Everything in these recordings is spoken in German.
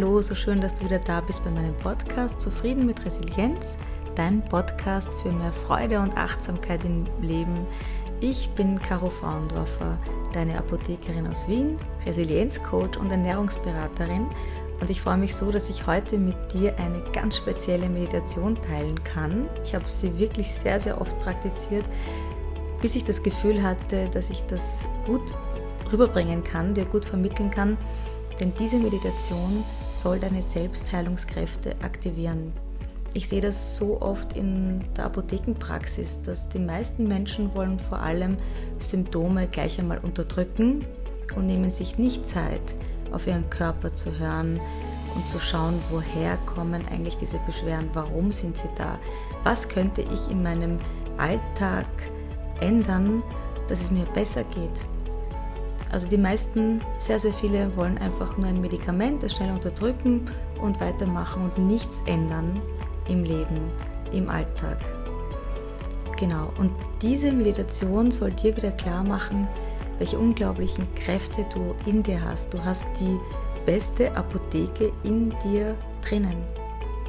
Hallo, so schön, dass du wieder da bist bei meinem Podcast Zufrieden mit Resilienz, dein Podcast für mehr Freude und Achtsamkeit im Leben. Ich bin Caro Frauendorfer, deine Apothekerin aus Wien, Resilienzcoach und Ernährungsberaterin und ich freue mich so, dass ich heute mit dir eine ganz spezielle Meditation teilen kann. Ich habe sie wirklich sehr, sehr oft praktiziert, bis ich das Gefühl hatte, dass ich das gut rüberbringen kann, dir gut vermitteln kann denn diese Meditation soll deine Selbstheilungskräfte aktivieren. Ich sehe das so oft in der Apothekenpraxis, dass die meisten Menschen wollen vor allem Symptome gleich einmal unterdrücken und nehmen sich nicht Zeit, auf ihren Körper zu hören und zu schauen, woher kommen eigentlich diese Beschwerden, warum sind sie da, was könnte ich in meinem Alltag ändern, dass es mir besser geht. Also die meisten, sehr, sehr viele wollen einfach nur ein Medikament, das schnell unterdrücken und weitermachen und nichts ändern im Leben, im Alltag. Genau, und diese Meditation soll dir wieder klar machen, welche unglaublichen Kräfte du in dir hast. Du hast die beste Apotheke in dir drinnen.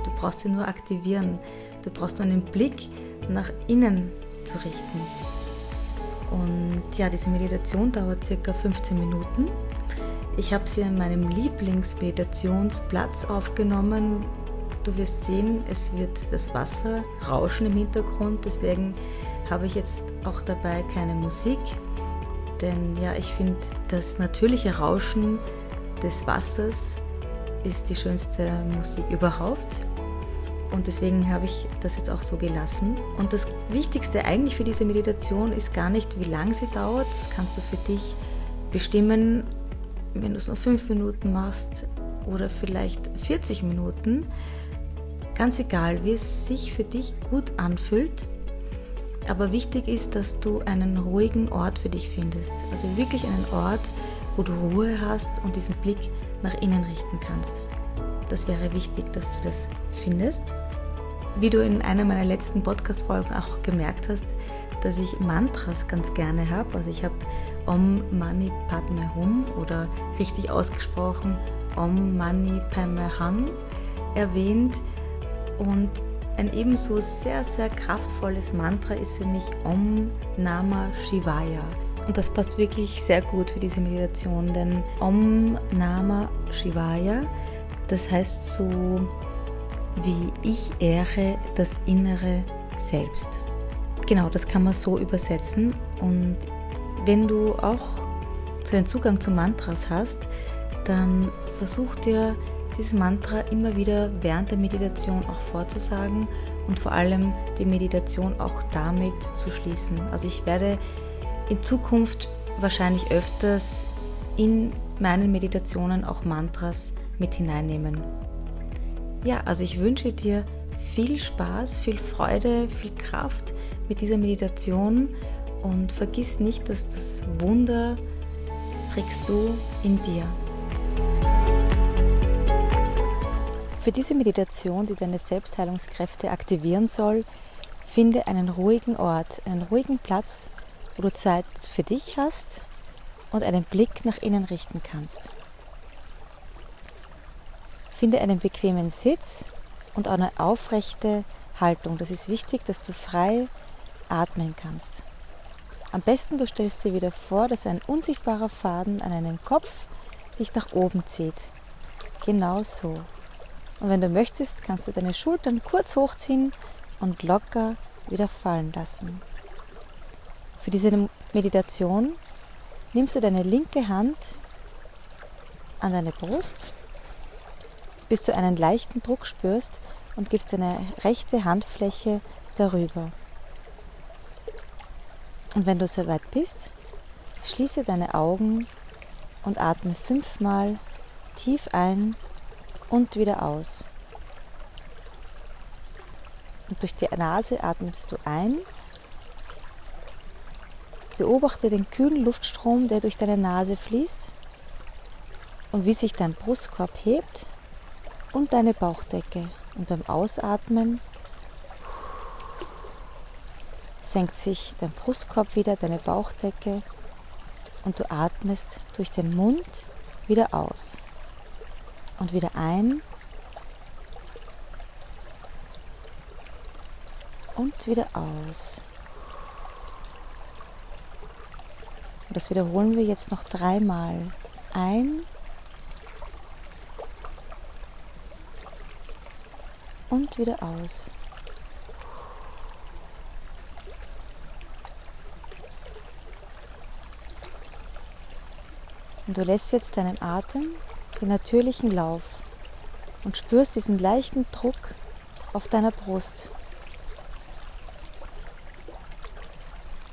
Du brauchst sie nur aktivieren. Du brauchst nur einen Blick nach innen zu richten. Und ja, diese Meditation dauert circa 15 Minuten. Ich habe sie an meinem Lieblingsmeditationsplatz aufgenommen. Du wirst sehen, es wird das Wasser rauschen im Hintergrund. Deswegen habe ich jetzt auch dabei keine Musik. Denn ja, ich finde, das natürliche Rauschen des Wassers ist die schönste Musik überhaupt. Und deswegen habe ich das jetzt auch so gelassen. Und das Wichtigste eigentlich für diese Meditation ist gar nicht, wie lang sie dauert. Das kannst du für dich bestimmen, wenn du es nur fünf Minuten machst oder vielleicht 40 Minuten. Ganz egal, wie es sich für dich gut anfühlt. Aber wichtig ist, dass du einen ruhigen Ort für dich findest. Also wirklich einen Ort, wo du Ruhe hast und diesen Blick nach innen richten kannst. Das wäre wichtig, dass du das findest. Wie du in einer meiner letzten Podcast-Folgen auch gemerkt hast, dass ich Mantras ganz gerne habe. Also ich habe Om Mani Padme Hum oder richtig ausgesprochen Om Mani Padme Hum erwähnt. Und ein ebenso sehr, sehr kraftvolles Mantra ist für mich Om Nama Shivaya. Und das passt wirklich sehr gut für diese Meditation, denn Om Nama Shivaya das heißt so, wie ich ehre das innere Selbst. Genau, das kann man so übersetzen. Und wenn du auch so einen Zugang zu Mantras hast, dann versuch dir dieses Mantra immer wieder während der Meditation auch vorzusagen und vor allem die Meditation auch damit zu schließen. Also ich werde in Zukunft wahrscheinlich öfters in meinen Meditationen auch Mantras mit hineinnehmen. Ja, also ich wünsche dir viel Spaß, viel Freude, viel Kraft mit dieser Meditation und vergiss nicht, dass das Wunder trägst du in dir. Für diese Meditation, die deine Selbstheilungskräfte aktivieren soll, finde einen ruhigen Ort, einen ruhigen Platz, wo du Zeit für dich hast und einen Blick nach innen richten kannst. Finde einen bequemen Sitz und eine aufrechte Haltung. Das ist wichtig, dass du frei atmen kannst. Am besten du stellst dir wieder vor, dass ein unsichtbarer Faden an einem Kopf dich nach oben zieht. Genau so. Und wenn du möchtest, kannst du deine Schultern kurz hochziehen und locker wieder fallen lassen. Für diese Meditation nimmst du deine linke Hand an deine Brust bis du einen leichten Druck spürst und gibst deine rechte Handfläche darüber. Und wenn du soweit bist, schließe deine Augen und atme fünfmal tief ein und wieder aus. Und durch die Nase atmest du ein. Beobachte den kühlen Luftstrom, der durch deine Nase fließt und wie sich dein Brustkorb hebt und deine Bauchdecke. Und beim Ausatmen senkt sich dein Brustkorb wieder, deine Bauchdecke und du atmest durch den Mund wieder aus. und wieder ein und wieder aus. Und das wiederholen wir jetzt noch dreimal. Ein und wieder aus. Und du lässt jetzt deinen Atem den natürlichen Lauf und spürst diesen leichten Druck auf deiner Brust.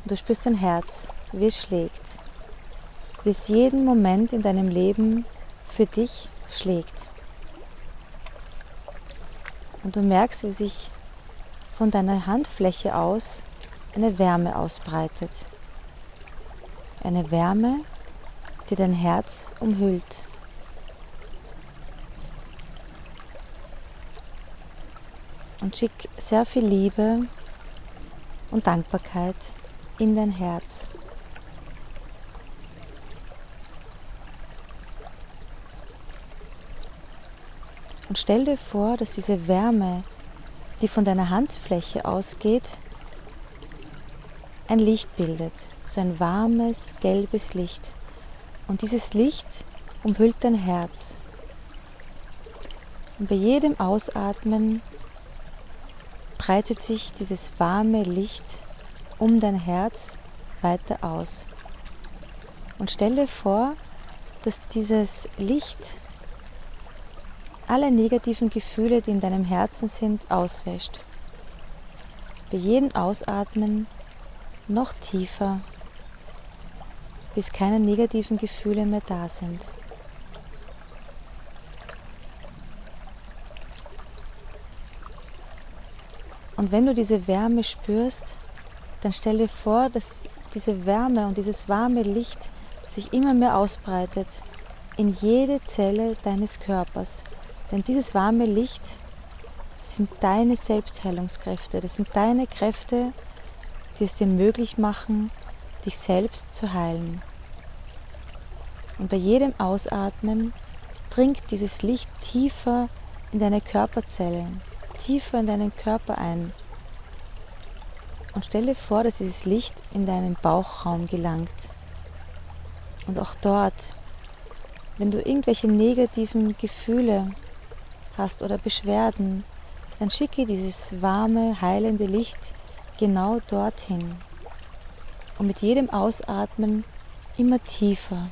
Und du spürst dein Herz, wie es schlägt, wie es jeden Moment in deinem Leben für dich schlägt. Und du merkst, wie sich von deiner Handfläche aus eine Wärme ausbreitet. Eine Wärme, die dein Herz umhüllt. Und schick sehr viel Liebe und Dankbarkeit in dein Herz. Und stell dir vor, dass diese Wärme, die von deiner Handfläche ausgeht, ein Licht bildet, so ein warmes, gelbes Licht. Und dieses Licht umhüllt dein Herz. Und bei jedem Ausatmen breitet sich dieses warme Licht um dein Herz weiter aus. Und stell dir vor, dass dieses Licht alle negativen Gefühle, die in deinem Herzen sind, auswäscht. Bei jedem Ausatmen noch tiefer bis keine negativen Gefühle mehr da sind. Und wenn du diese Wärme spürst, dann stell dir vor, dass diese Wärme und dieses warme Licht sich immer mehr ausbreitet in jede Zelle deines Körpers. Denn dieses warme Licht sind deine Selbstheilungskräfte. Das sind deine Kräfte, die es dir möglich machen, dich selbst zu heilen. Und bei jedem Ausatmen dringt dieses Licht tiefer in deine Körperzellen, tiefer in deinen Körper ein. Und stell dir vor, dass dieses Licht in deinen Bauchraum gelangt. Und auch dort, wenn du irgendwelche negativen Gefühle hast oder Beschwerden, dann schicke dieses warme, heilende Licht genau dorthin und mit jedem Ausatmen immer tiefer.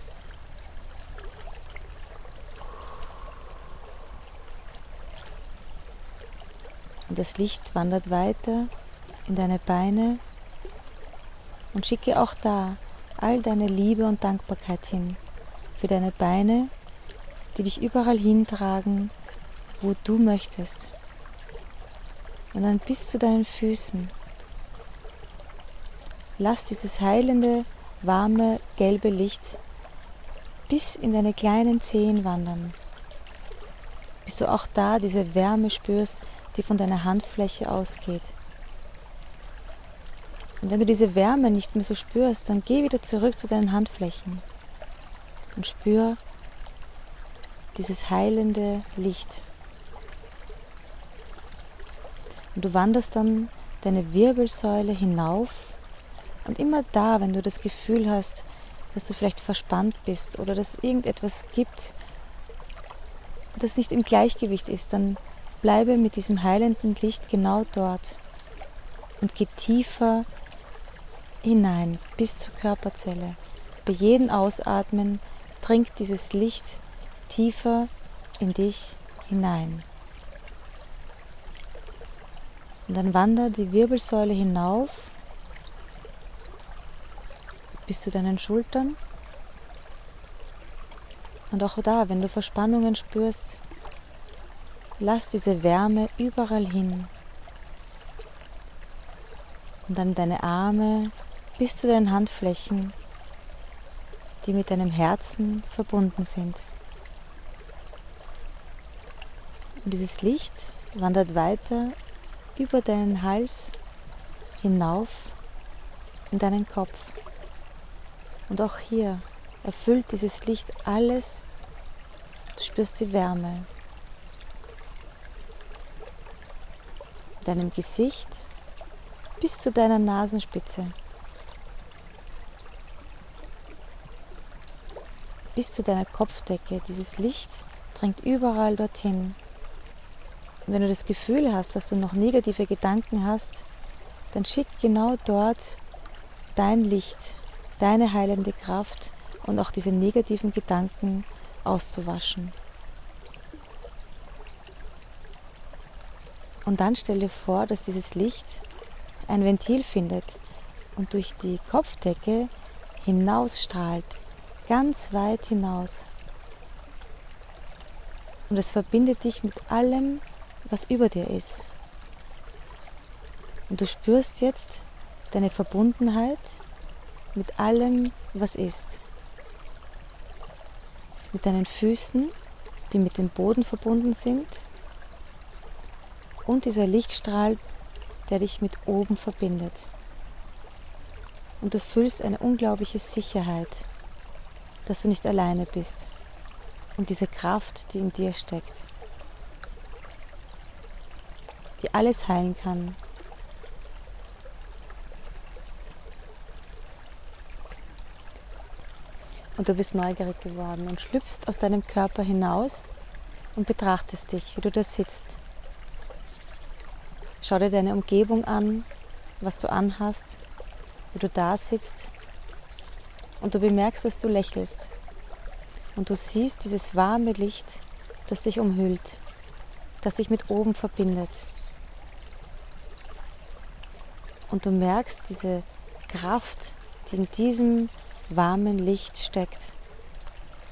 Und das Licht wandert weiter in deine Beine und schicke auch da all deine Liebe und Dankbarkeit hin für deine Beine, die dich überall hintragen, wo du möchtest. Und dann bis zu deinen Füßen. Lass dieses heilende, warme, gelbe Licht bis in deine kleinen Zehen wandern, bis du auch da diese Wärme spürst, die von deiner Handfläche ausgeht. Und wenn du diese Wärme nicht mehr so spürst, dann geh wieder zurück zu deinen Handflächen und spür dieses heilende Licht. Und du wanderst dann deine Wirbelsäule hinauf und immer da, wenn du das Gefühl hast, dass du vielleicht verspannt bist oder dass irgendetwas gibt, das nicht im Gleichgewicht ist, dann bleibe mit diesem heilenden Licht genau dort und geh tiefer hinein bis zur Körperzelle. Bei jedem Ausatmen dringt dieses Licht tiefer in dich hinein. Und dann wandert die Wirbelsäule hinauf bis zu deinen Schultern. Und auch da, wenn du Verspannungen spürst, lass diese Wärme überall hin. Und dann deine Arme bis zu deinen Handflächen, die mit deinem Herzen verbunden sind. Und dieses Licht wandert weiter über deinen Hals hinauf in deinen Kopf. Und auch hier erfüllt dieses Licht alles, Du spürst die Wärme. Deinem Gesicht bis zu deiner Nasenspitze. Bis zu deiner Kopfdecke. Dieses Licht drängt überall dorthin. Und wenn du das Gefühl hast, dass du noch negative Gedanken hast, dann schick genau dort dein Licht, deine heilende Kraft und auch diese negativen Gedanken auszuwaschen. Und dann stell dir vor, dass dieses Licht ein Ventil findet und durch die Kopfdecke hinausstrahlt, ganz weit hinaus. Und es verbindet dich mit allem, was über dir ist. Und du spürst jetzt deine Verbundenheit mit allem, was ist. Mit deinen Füßen, die mit dem Boden verbunden sind. Und dieser Lichtstrahl, der dich mit oben verbindet. Und du fühlst eine unglaubliche Sicherheit, dass du nicht alleine bist. Und diese Kraft, die in dir steckt. Die alles heilen kann, und du bist neugierig geworden und schlüpfst aus deinem Körper hinaus und betrachtest dich, wie du da sitzt. Schau dir deine Umgebung an, was du anhast, wie du da sitzt und du bemerkst, dass du lächelst und du siehst dieses warme Licht, das dich umhüllt, das dich mit oben verbindet. Und du merkst diese Kraft, die in diesem warmen Licht steckt.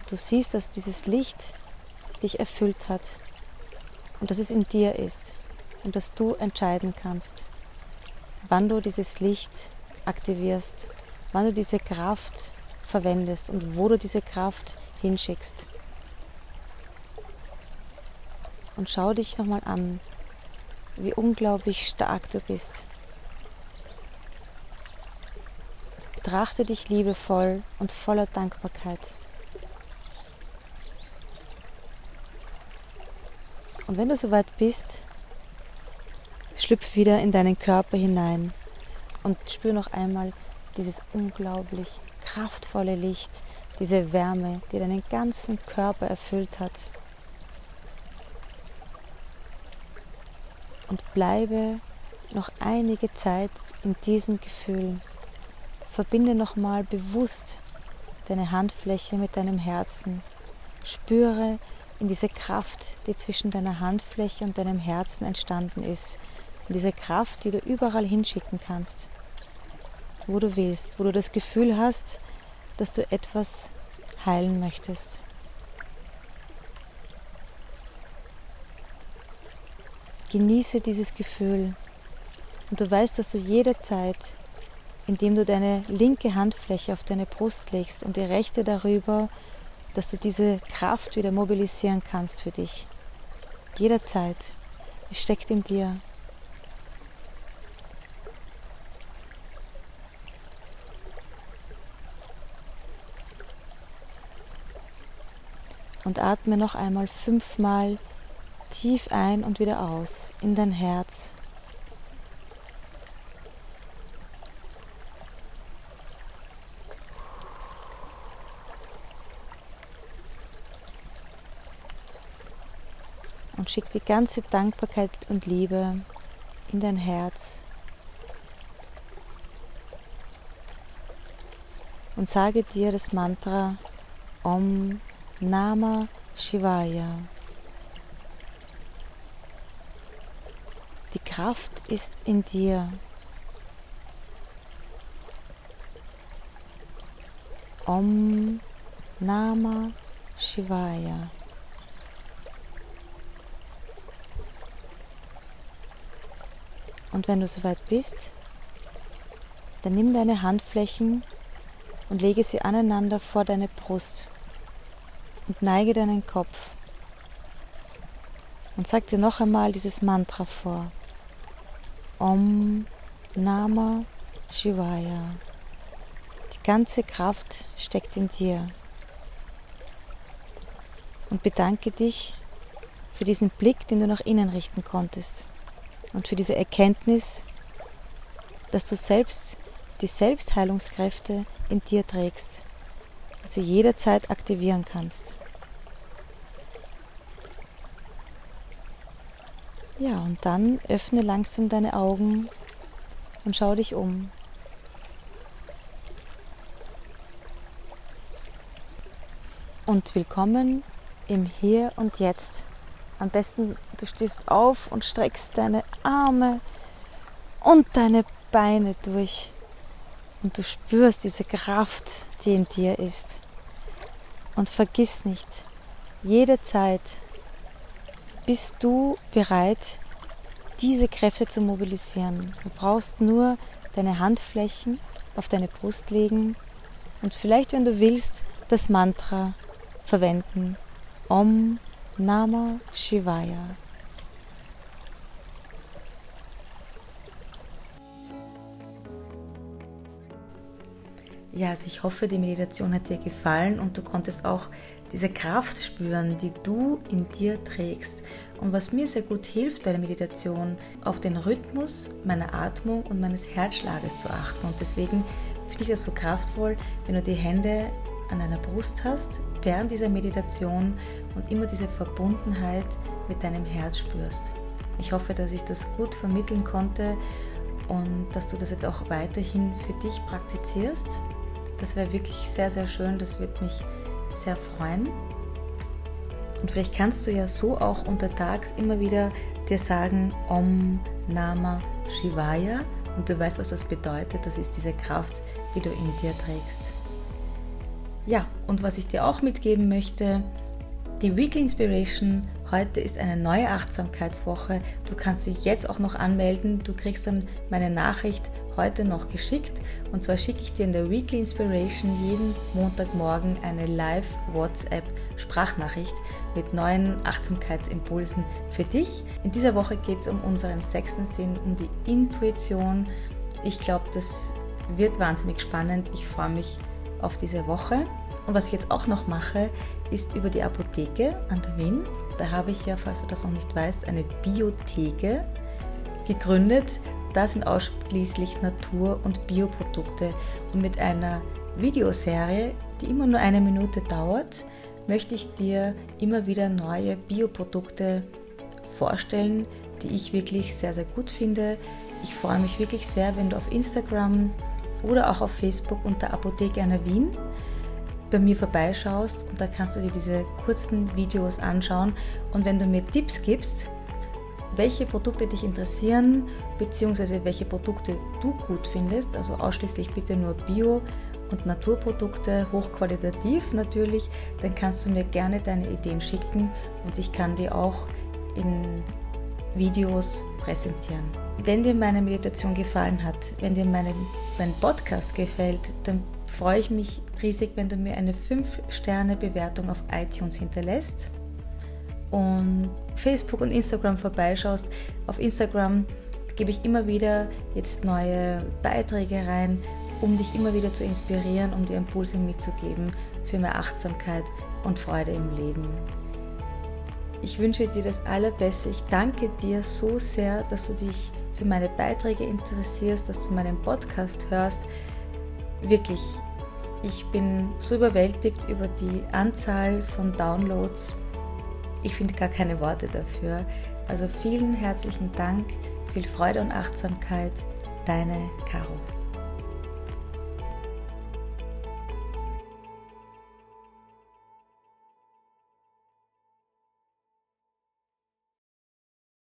Du siehst, dass dieses Licht dich erfüllt hat und dass es in dir ist und dass du entscheiden kannst, wann du dieses Licht aktivierst, wann du diese Kraft verwendest und wo du diese Kraft hinschickst. Und schau dich nochmal an, wie unglaublich stark du bist. Betrachte dich liebevoll und voller Dankbarkeit. Und wenn du soweit bist, schlüpf wieder in deinen Körper hinein und spür noch einmal dieses unglaublich kraftvolle Licht, diese Wärme, die deinen ganzen Körper erfüllt hat. Und bleibe noch einige Zeit in diesem Gefühl. Verbinde nochmal bewusst deine Handfläche mit deinem Herzen. Spüre in diese Kraft, die zwischen deiner Handfläche und deinem Herzen entstanden ist. In diese Kraft, die du überall hinschicken kannst, wo du willst, wo du das Gefühl hast, dass du etwas heilen möchtest. Genieße dieses Gefühl und du weißt, dass du jederzeit indem du deine linke Handfläche auf deine Brust legst und die rechte darüber, dass du diese Kraft wieder mobilisieren kannst für dich. Jederzeit. Es steckt in dir. Und atme noch einmal fünfmal tief ein und wieder aus in dein Herz. Schick die ganze Dankbarkeit und Liebe in dein Herz. Und sage dir das Mantra Om Nama Shivaya. Die Kraft ist in dir. Om Nama Shivaya. Und wenn du soweit bist, dann nimm deine Handflächen und lege sie aneinander vor deine Brust und neige deinen Kopf und sag dir noch einmal dieses Mantra vor. Om Nama Shivaya. Die ganze Kraft steckt in dir. und bedanke dich für diesen Blick, den du nach innen richten konntest und für diese Erkenntnis, dass du selbst die Selbstheilungskräfte in dir trägst und sie jederzeit aktivieren kannst. Ja, und dann öffne langsam deine Augen und schau dich um. Und willkommen im Hier und Jetzt. Am besten du stehst auf und streckst deine Arme und deine Beine durch. Und du spürst diese Kraft, die in dir ist. Und vergiss nicht, jederzeit bist du bereit, diese Kräfte zu mobilisieren. Du brauchst nur deine Handflächen auf deine Brust legen und vielleicht, wenn du willst, das Mantra verwenden. Om Nama Shivaya. Ja, also ich hoffe, die Meditation hat dir gefallen und du konntest auch diese Kraft spüren, die du in dir trägst. Und was mir sehr gut hilft bei der Meditation, auf den Rhythmus meiner Atmung und meines Herzschlages zu achten. Und deswegen finde ich das so kraftvoll, wenn du die Hände an deiner Brust hast während dieser Meditation und immer diese Verbundenheit mit deinem Herz spürst. Ich hoffe, dass ich das gut vermitteln konnte und dass du das jetzt auch weiterhin für dich praktizierst. Das wäre wirklich sehr, sehr schön. Das würde mich sehr freuen. Und vielleicht kannst du ja so auch untertags immer wieder dir sagen, Om Nama Shivaya. Und du weißt, was das bedeutet. Das ist diese Kraft, die du in dir trägst. Ja, und was ich dir auch mitgeben möchte, die Weekly Inspiration heute ist eine neue Achtsamkeitswoche. Du kannst dich jetzt auch noch anmelden. Du kriegst dann meine Nachricht heute noch geschickt. Und zwar schicke ich dir in der Weekly Inspiration jeden Montagmorgen eine Live-WhatsApp-Sprachnachricht mit neuen Achtsamkeitsimpulsen für dich. In dieser Woche geht es um unseren sechsten Sinn, um die Intuition. Ich glaube, das wird wahnsinnig spannend. Ich freue mich auf diese Woche. Und was ich jetzt auch noch mache, ist über die Apotheke an der Wien. Da habe ich ja, falls du das noch nicht weißt, eine Biotheke gegründet. Da sind ausschließlich Natur- und Bioprodukte. Und mit einer Videoserie, die immer nur eine Minute dauert, möchte ich dir immer wieder neue Bioprodukte vorstellen, die ich wirklich sehr, sehr gut finde. Ich freue mich wirklich sehr, wenn du auf Instagram oder auch auf Facebook unter Apotheke Anna Wien bei mir vorbeischaust und da kannst du dir diese kurzen Videos anschauen und wenn du mir Tipps gibst, welche Produkte dich interessieren, beziehungsweise welche Produkte du gut findest, also ausschließlich bitte nur Bio- und Naturprodukte, hochqualitativ natürlich, dann kannst du mir gerne deine Ideen schicken und ich kann die auch in Videos präsentieren. Wenn dir meine Meditation gefallen hat, wenn dir meine, mein Podcast gefällt, dann freue ich mich riesig, wenn du mir eine 5-Sterne-Bewertung auf iTunes hinterlässt und Facebook und Instagram vorbeischaust. Auf Instagram gebe ich immer wieder jetzt neue Beiträge rein, um dich immer wieder zu inspirieren, um dir Impulse mitzugeben für mehr Achtsamkeit und Freude im Leben. Ich wünsche dir das Allerbeste. Ich danke dir so sehr, dass du dich für meine Beiträge interessierst, dass du meinen Podcast hörst. Wirklich, ich bin so überwältigt über die Anzahl von Downloads. Ich finde gar keine Worte dafür. Also vielen herzlichen Dank, viel Freude und Achtsamkeit. Deine Caro.